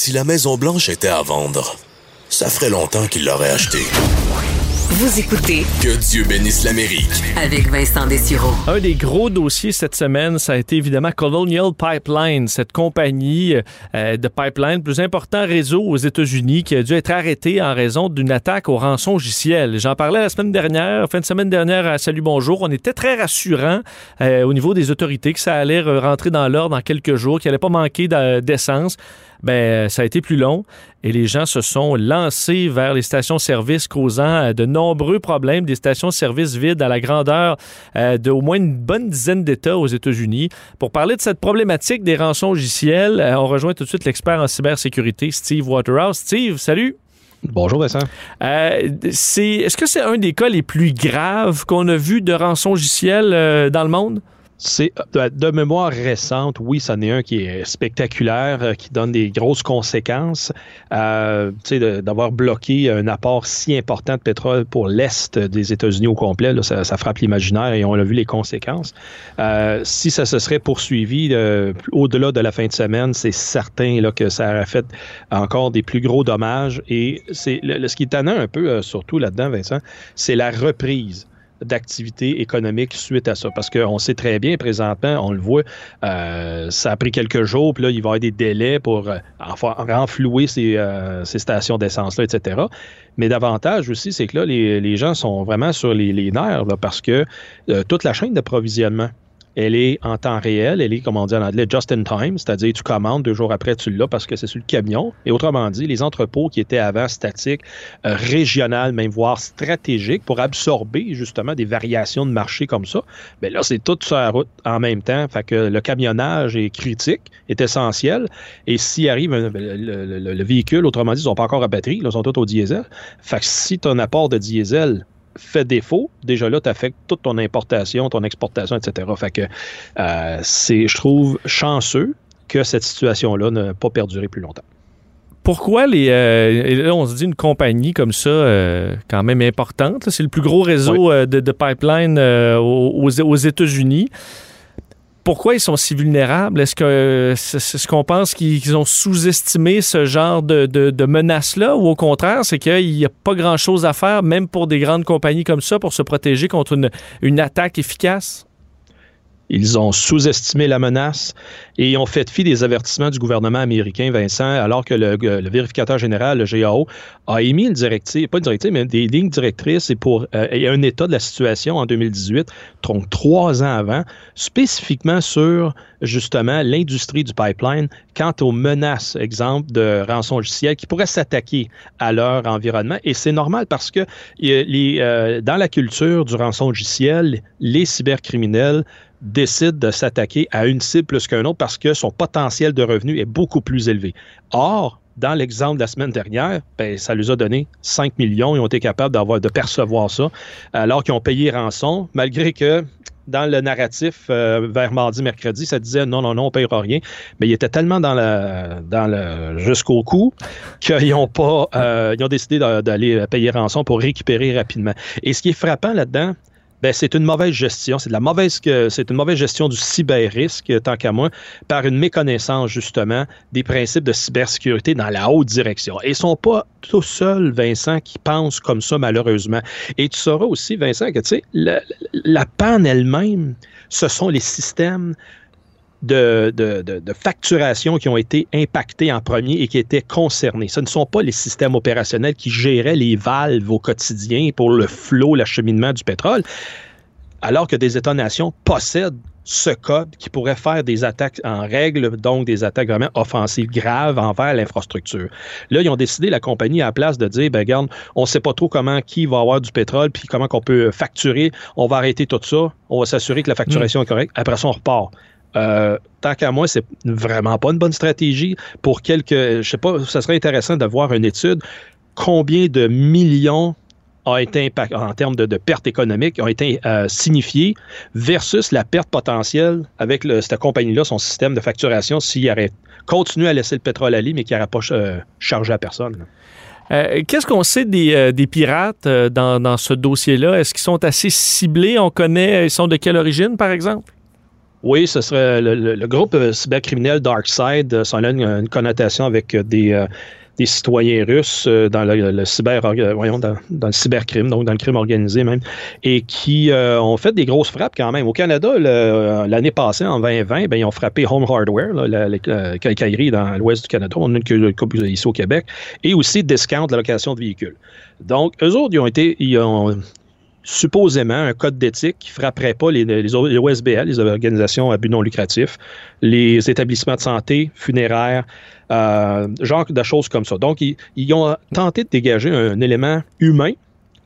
Si la Maison Blanche était à vendre, ça ferait longtemps qu'il l'aurait achetée. Vous écoutez Que Dieu bénisse l'Amérique. avec Vincent Dessureau. Un des gros dossiers cette semaine, ça a été évidemment Colonial Pipeline, cette compagnie euh, de pipeline, le plus important réseau aux États-Unis, qui a dû être arrêté en raison d'une attaque au rançon logiciel. J'en parlais la semaine dernière, fin de semaine dernière à Salut Bonjour. On était très rassurant euh, au niveau des autorités que ça allait rentrer dans l'ordre dans quelques jours, qu'il allait pas manquer d'essence. Ben, ça a été plus long et les gens se sont lancés vers les stations-service, causant euh, de nombreux problèmes, des stations-service vides à la grandeur euh, d'au moins une bonne dizaine d'États aux États-Unis. Pour parler de cette problématique des rançons logiciels, euh, on rejoint tout de suite l'expert en cybersécurité, Steve Waterhouse. Steve, salut! Bonjour Vincent. Euh, c'est, est-ce que c'est un des cas les plus graves qu'on a vu de rançon logiciel euh, dans le monde? C'est de, mémoire récente, oui, c'en est un qui est spectaculaire, euh, qui donne des grosses conséquences. Euh, d'avoir bloqué un apport si important de pétrole pour l'Est des États-Unis au complet, ça, frappe l'imaginaire et on a vu les conséquences. Euh, si ça se serait poursuivi euh, au-delà de la fin de semaine, c'est certain que ça aurait fait encore des plus gros dommages. Et c'est ce qui est tannant un peu, euh, surtout là-dedans, Vincent, c'est la reprise d'activité économique suite à ça. Parce qu'on sait très bien, présentement, on le voit, euh, ça a pris quelques jours, puis là, il va y avoir des délais pour euh, renflouer ces, euh, ces stations d'essence-là, etc. Mais davantage aussi, c'est que là, les, gens sont vraiment sur les, les nerfs, parce que euh, toute la chaîne d'approvisionnement, elle est en temps réel, elle est, comme on dit en anglais, just in time, c'est-à-dire tu commandes, deux jours après, tu l'as parce que c'est sur le camion. Et autrement dit, les entrepôts qui étaient avant statiques, euh, régionales, même voire stratégiques, pour absorber justement des variations de marché comme ça, bien là, c'est tout sur la route en même temps. Fait que le camionnage est critique, est essentiel. Et s'il arrive un- le, le- le- le véhicule, autrement dit, ils sont pas encore à batterie, là, ils sont tous au diesel. Fait que si ton apport de diesel fait défaut, déjà là, tu affectes toute ton importation, ton exportation, etc. Fait que euh, c'est, je trouve, chanceux que cette situation-là n'a pas perduré plus longtemps. Pourquoi les. euh, et là, on se dit une compagnie comme ça, euh, quand même importante, c'est le plus gros réseau de, de pipeline aux États-Unis. Pourquoi ils sont si vulnérables? Est-ce que euh, c'est ce qu'on pense qu'ils ont sous-estimé ce genre de, de, menace-là? Ou au contraire, c'est qu'il n'y a pas grand-chose à faire, même pour des grandes compagnies comme ça, pour se protéger contre une attaque efficace? Ils ont sous-estimé la menace et ont fait fi des avertissements du gouvernement américain, Vincent, alors que le, le vérificateur général, le GAO, a émis une directive, pas une directive, mais des lignes directrices et pour euh, et un état de la situation en 2018, donc trois ans avant, spécifiquement sur justement l'industrie du pipeline quant aux menaces, exemple de rançon logiciel qui pourraient s'attaquer à leur environnement. Et c'est normal parce que euh, euh, dans la culture du rançon logiciel, les cybercriminels décide de s'attaquer à une cible plus qu'un autre parce que son potentiel de revenu est beaucoup plus élevé. Or, dans l'exemple de la semaine dernière, ben, ça leur a donné 5 millions. Ils ont été capables d'avoir, de percevoir ça, alors qu'ils ont payé rançon, malgré que dans le narratif euh, vers mardi, mercredi, ça disait non, non, non, on ne payera rien. Mais ils étaient tellement dans le, jusqu'au cou qu'ils ont pas, euh, ils ont décidé d'aller payer rançon pour récupérer rapidement. Et ce qui est frappant là-dedans, ben, c'est une mauvaise gestion. C'est de la mauvaise, c'est une mauvaise gestion du cyber-risque, tant qu'à moi, par une méconnaissance, justement, des principes de cybersécurité dans la haute direction. Et ils sont pas tout seuls, Vincent, qui pensent comme ça, malheureusement. Et tu sauras aussi, Vincent, que, tu sais, la, la panne elle-même, ce sont les systèmes de, de, de, de facturation qui ont été impactés en premier et qui étaient concernés. Ce ne sont pas les systèmes opérationnels qui géraient les valves au quotidien pour le flot, l'acheminement du pétrole, alors que des États-nations possèdent ce code qui pourrait faire des attaques en règle, donc des attaques vraiment offensives graves envers l'infrastructure. Là, ils ont décidé, la compagnie, à la place de dire, ben regarde, on ne sait pas trop comment, qui va avoir du pétrole, puis comment qu'on peut facturer, on va arrêter tout ça, on va s'assurer que la facturation est correcte, après ça, on repart. Euh, tant qu'à moi, c'est vraiment pas une bonne stratégie. Pour quelques, je sais pas, ça serait intéressant de voir une étude combien de millions a été en termes de, pertes économiques ont été euh, signifiées versus la perte potentielle avec cette compagnie-là, son système de facturation, s'il aurait continué à laisser le pétrole aller, mais qu'il n'aurait pas euh, chargé à personne. Qu'est-ce qu'on sait des, pirates dans ce dossier-là? Est-ce qu'ils sont assez ciblés? On connaît, ils sont de quelle origine, par exemple? Oui, ce serait le, groupe cybercriminel DarkSide. Ça a une, connotation avec des, des citoyens russes euh, dans le, cyber, euh, voyons, dans, le cybercrime, donc dans le crime organisé même, et qui euh, ont fait des grosses frappes quand même. Au Canada, l'année passée, en 2020, ben, ils ont frappé Home Hardware, les quincailleries dans l'ouest du Canada. On a une couple ici au Québec, et aussi Discount, la location de véhicules. Donc, eux autres, ils ont été, ils ont supposément un code d'éthique qui frapperait pas les, les, OSBL, les organisations à but non lucratif, les établissements de santé, funéraires, euh, genre de choses comme ça. Donc, ils, ont tenté de dégager un, élément humain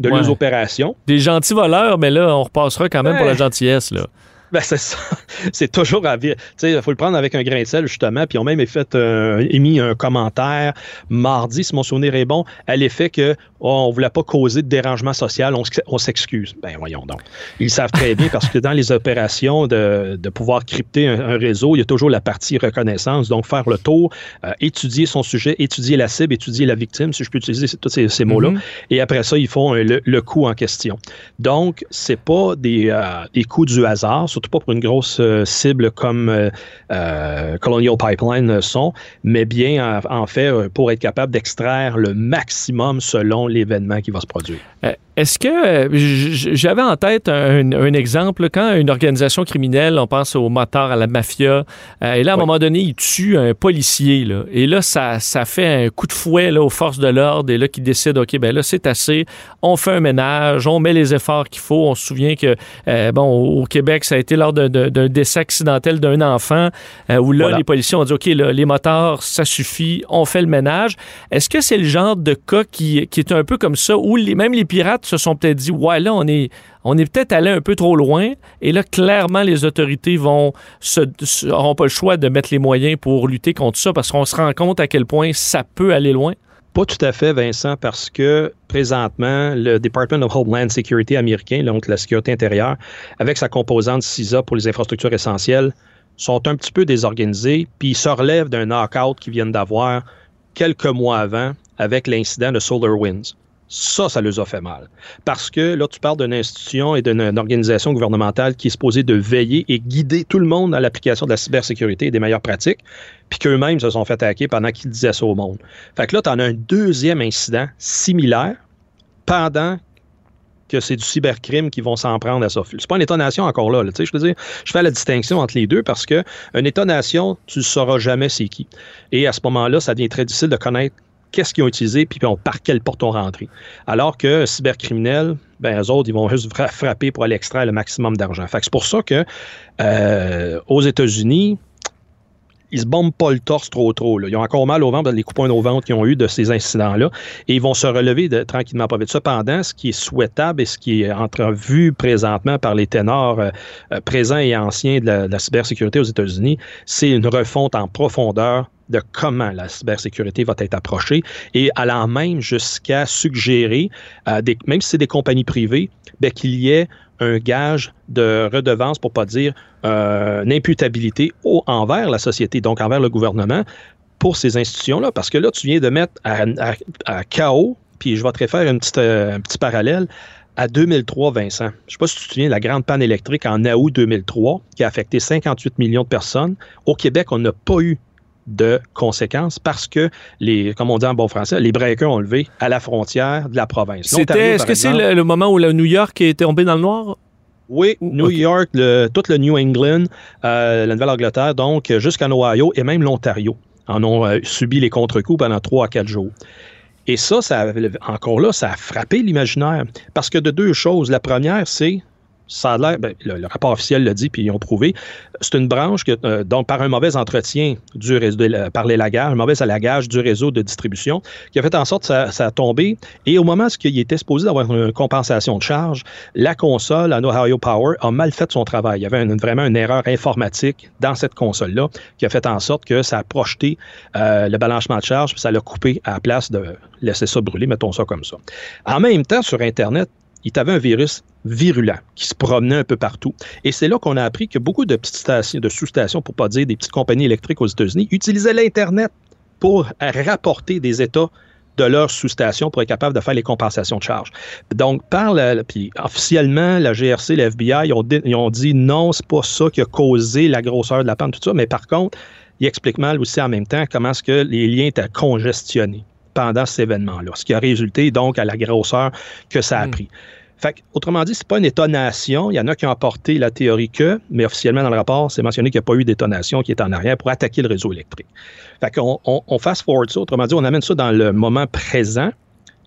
de leurs opérations. Des gentils voleurs, mais là, on repassera quand même pour la gentillesse. Là. Ben, c'est ça. C'est toujours à dire. Il faut le prendre avec un grain de sel, justement. Puis, ils ont même fait, euh, émis un commentaire mardi, si mon souvenir est bon, à l'effet que oh, on ne voulait pas causer de dérangement social, on, s'excuse. Ben, voyons donc. Ils savent très bien parce que dans les opérations de, pouvoir crypter un, réseau, il y a toujours la partie reconnaissance. Donc, faire le tour, euh, étudier son sujet, étudier la cible, étudier la victime, si je peux utiliser tous ces, mots-là. Mm-hmm. Et après ça, ils font le, coup en question. Donc, c'est pas des, euh, des coups du hasard, pas pour une grosse euh, cible comme euh, euh, Colonial Pipeline sont, mais bien en fait pour être capable d'extraire le maximum selon l'événement qui va se produire. Est-ce que euh, j'avais en tête un, exemple quand une organisation criminelle, on pense au motards, à la mafia, euh, et là à un moment donné il tue un policier là, et là ça, ça fait un coup de fouet là, aux forces de l'ordre et là qui décident ok ben là c'est assez, on fait un ménage, on met les efforts qu'il faut. On se souvient que euh, bon au Québec ça a été lors d'un décès accidentel d'un enfant où là les policiers ont dit ok les motards ça suffit, on fait le ménage. Est-ce que c'est le genre de cas qui, qui est un peu comme ça où les, même les pirates se sont peut-être dit, ouais, là, on est, on est peut-être allé un peu trop loin. Et là, clairement, les autorités vont n'auront pas le choix de mettre les moyens pour lutter contre ça parce qu'on se rend compte à quel point ça peut aller loin. Pas tout à fait, Vincent, parce que présentement, le Department of Homeland Security américain, donc la sécurité intérieure, avec sa composante CISA pour les infrastructures essentielles, sont un petit peu désorganisés, puis ils se relèvent d'un knockout qu'ils viennent d'avoir quelques mois avant avec l'incident de SolarWinds. Ça, ça les a fait mal. Parce que là, tu parles d'une institution et d'une organisation gouvernementale qui est supposée de veiller et guider tout le monde à l'application de la cybersécurité et des meilleures pratiques, puis qu'eux-mêmes se sont fait attaquer pendant qu'ils disaient ça au monde. Fait que là, tu en as un deuxième incident similaire pendant que c'est du cybercrime qui vont s'en prendre à ça. C'est pas une État-nation encore là. je veux dire, je fais la distinction entre les deux parce que un État-nation, tu ne sauras jamais c'est qui. Et à ce moment-là, ça devient très difficile de connaître qu'est-ce qu'ils ont utilisé, puis par quelle porte on rentré. Alors que cybercriminels, ben, eux autres, ils vont juste frapper pour aller extraire le maximum d'argent. c'est pour ça que euh, aux États-Unis, ils se bombent pas le torse trop trop. Ils ont encore mal au ventre, les coupons au ventre qu'ils ont eu de ces incidents-là. Et ils vont se relever tranquillement pas vite. Cependant, ce qui est souhaitable et ce qui est entrevu présentement par les ténors euh, présents et anciens de la, de la cybersécurité aux États-Unis, c'est une refonte en profondeur de comment la cybersécurité va être approchée et allant même jusqu'à suggérer, euh, même si c'est des compagnies privées, ben, qu'il y ait un gage de redevance, pour pas dire euh, une imputabilité au, envers la société, donc envers le gouvernement, pour ces institutions-là. Parce que là, tu viens de mettre à, chaos, puis je vais te refaire euh, un petit parallèle, à 2003, Vincent. Je ne sais pas si tu te souviens de la grande panne électrique en août 2003 qui a affecté 58 millions de personnes. Au Québec, on n'a pas eu de conséquences parce que les, comme on dit en bon français, les breakers ont levé à la frontière de la province. C'était, est-ce que c'est le, moment où le New York est tombé dans le noir? Oui, New York, le, tout le New England, euh, la Nouvelle-Angleterre, donc jusqu'en Ohio et même l'Ontario en ont euh, subi les contre-coups pendant trois à quatre jours. Et ça, ça, encore là, ça a frappé l'imaginaire. Parce que de deux choses. La première, c'est ben, le, rapport officiel l'a dit, puis ils ont prouvé, c'est une branche que, euh, donc par un mauvais entretien du réseau, par l'élagage, un mauvais élagage du réseau de distribution, qui a fait en sorte que ça, ça a tombé. Et au moment où il était supposé d'avoir une compensation de charge, la console en Ohio Power a mal fait son travail. Il y avait vraiment une erreur informatique dans cette console-là qui a fait en sorte que ça a projeté euh, le balancement de charge, puis ça l'a coupé à la place de laisser ça brûler, mettons ça comme ça. En même temps, sur Internet, il avait un virus virulent qui se promenait un peu partout. Et c'est là qu'on a appris que beaucoup de petites stations, de sous-stations, pour pas dire des petites compagnies électriques aux États-Unis, utilisaient l'Internet pour rapporter des états de leur sous-station pour être capable de faire les compensations de charges. Donc, par puis officiellement, la GRC, la FBI, ils ont, dit, ils ont dit non, c'est pas ça qui a causé la grosseur de la panne, tout ça, mais par contre, ils expliquent mal aussi en même temps comment est-ce que les liens étaient congestionnés pendant cet événement-là, ce qui a résulté donc à la grosseur que ça a hmm. pris. Fait autrement dit, c'est pas une étonnation. Il y en a qui ont apporté la théorie que, mais officiellement dans le rapport, c'est mentionné qu'il n'y a pas eu d'étonnation qui est en arrière pour attaquer le réseau électrique. Fait qu'on on, on fast forward ça, autrement dit, on amène ça dans le moment présent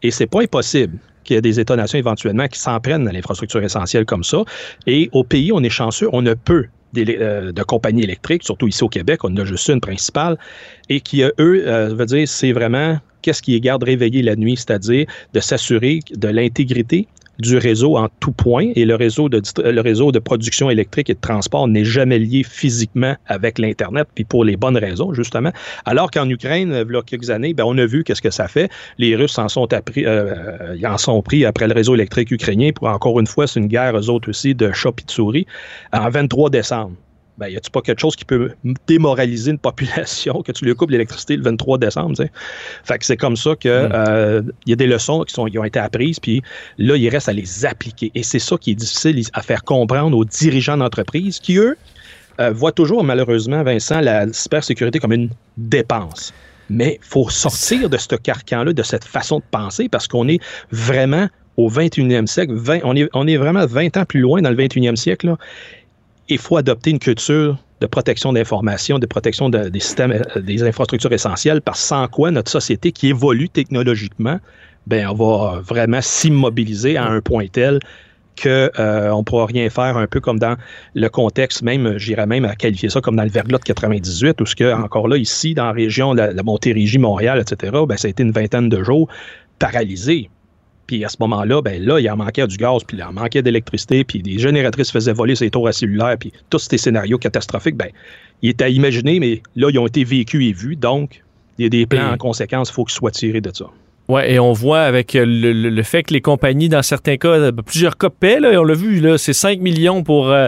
et c'est pas impossible qu'il y ait des étonnations éventuellement qui s'en prennent à l'infrastructure essentielle comme ça. Et au pays, on est chanceux, on ne peut euh, de compagnies électriques, surtout ici au Québec, on en a juste une principale, et qui, eux, euh, veut dire, c'est vraiment qu'est-ce qui les garde réveillés la nuit, c'est-à-dire de s'assurer de l'intégrité du réseau en tout point et le réseau de, le réseau de production électrique et de transport n'est jamais lié physiquement avec l'Internet, puis pour les bonnes raisons, justement. Alors qu'en Ukraine, il y a quelques années, ben, on a vu qu'est-ce que ça fait. Les Russes en sont, appris, euh, en sont pris après le réseau électrique ukrainien pour, encore une fois, c'est une guerre, eux autres aussi, de chat et de souris, en 23 décembre ben, y a-tu pas quelque chose qui peut démoraliser une population que tu lui coupes l'électricité le 23 décembre, Fait que c'est comme ça que mm. euh, il y a des leçons qui, sont, qui ont été apprises, puis là, il reste à les appliquer. Et c'est ça qui est difficile à faire comprendre aux dirigeants d'entreprise qui, eux, euh, voient toujours, malheureusement, Vincent, la cybersécurité comme une dépense. Mais il faut sortir de ce carcan-là, de cette façon de penser, parce qu'on est vraiment au 21e siècle. on, est, on est vraiment 20 ans plus loin dans le 21e siècle. Là, il faut adopter une culture de protection d'information, de protection des systèmes, euh, des infrastructures essentielles, parce sans quoi notre société qui évolue technologiquement, ben on va vraiment s'immobiliser à un point tel qu'on euh, ne pourra rien faire, un peu comme dans le contexte, même, j'irais même à qualifier ça comme dans le verglas de 98, où ce que, encore là, ici, dans la région, la, la Montérégie, Montréal, etc., ben, ça a été une vingtaine de jours paralysés. Puis à ce moment-là, ben là, il en manquait du gaz, puis il en manquait d'électricité, puis des génératrices faisaient voler ces tours à cellulaire, puis tous ces scénarios catastrophiques, ben, ils étaient à imaginer, mais là, ils ont été vécus et vus. Donc, il y a des plans en conséquence, il faut qu'ils soient tirés de ça. Oui, et on voit avec euh, le, fait que les compagnies, dans certains cas, euh, plusieurs cas paient, là, on l'a vu, là, c'est 5 millions pour euh,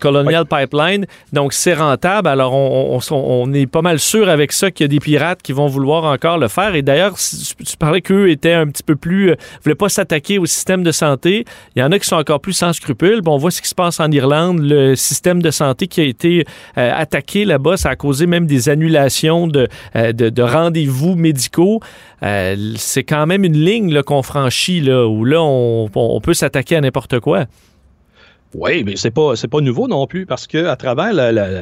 Colonial Pipeline, donc c'est rentable. Alors, on, on, est pas mal sûr avec ça qu'il y a des pirates qui vont vouloir encore le faire. Et d'ailleurs, tu parlais qu'eux étaient un petit peu plus, euh, voulaient pas s'attaquer au système de santé. Il y en a qui sont encore plus sans scrupules. Bon, on voit ce qui se passe en Irlande, le système de santé qui a été attaqué là-bas, ça a causé même des annulations de, de, de rendez-vous médicaux c'est quand même une ligne qu'on franchit, où là, on, peut s'attaquer à n'importe quoi. Oui, mais c'est pas pas nouveau non plus parce que à travers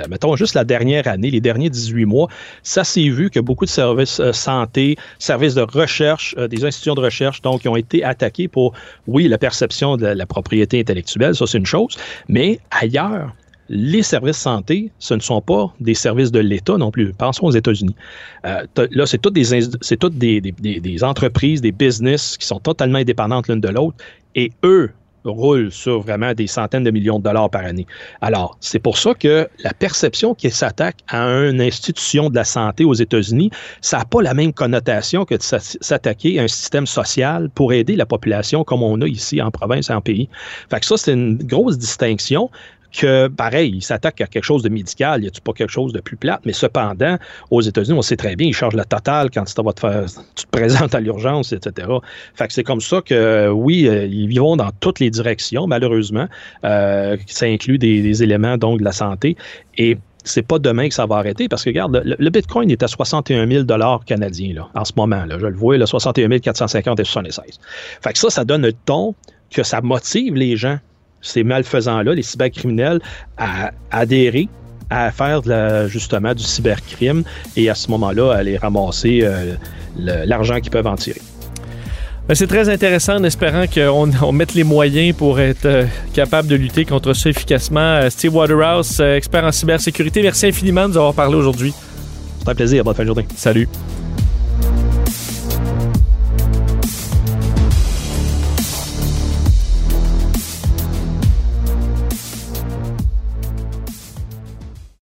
mettons juste la dernière année, les derniers 18 mois, ça s'est vu que beaucoup de services euh, santé, services de recherche, euh, des institutions de recherche donc ont été attaqués pour oui, la perception de la propriété intellectuelle, ça c'est une chose, mais ailleurs, les services santé, ce ne sont pas des services de l'État non plus. Pensons aux États-Unis. Euh, là, c'est toutes, des, entreprises, des business qui sont totalement indépendantes l'une de l'autre et eux roulent sur vraiment des centaines de millions de dollars par année. Alors, c'est pour ça que la perception qui s'attaque à une institution de la santé aux États-Unis, ça n'a pas la même connotation que de s'attaquer à un système social pour aider la population comme on a ici en province et en pays. Fait que ça, c'est une grosse distinction que, pareil, il s'attaque à quelque chose de médical, il n'y a pas quelque chose de plus plate, mais cependant, aux États-Unis, on sait très bien, ils chargent la totale quand tu te, te présentes à l'urgence, etc. Fait que c'est comme ça que, oui, euh, ils vont dans toutes les directions, malheureusement. Euh, ça inclut des, éléments, donc, de la santé. Et c'est pas demain que ça va arrêter parce que, regarde, le, Bitcoin est à 61 000 canadiens là, en ce moment. Là, je le vois, le 61 450 et 76. Fait que ça, ça donne le ton que ça motive les gens ces malfaisants-là, les cybercriminels, à, adhérer à faire justement du cybercrime et à ce moment-là, à aller ramasser euh, l'argent qu'ils peuvent en tirer. Ben, c'est très intéressant en espérant qu'on mette les moyens pour être euh, capable de lutter contre ça efficacement. Euh, Steve Waterhouse, expert en cybersécurité, merci infiniment de nous avoir parlé aujourd'hui. C'est un plaisir. Bonne fin de journée. Salut.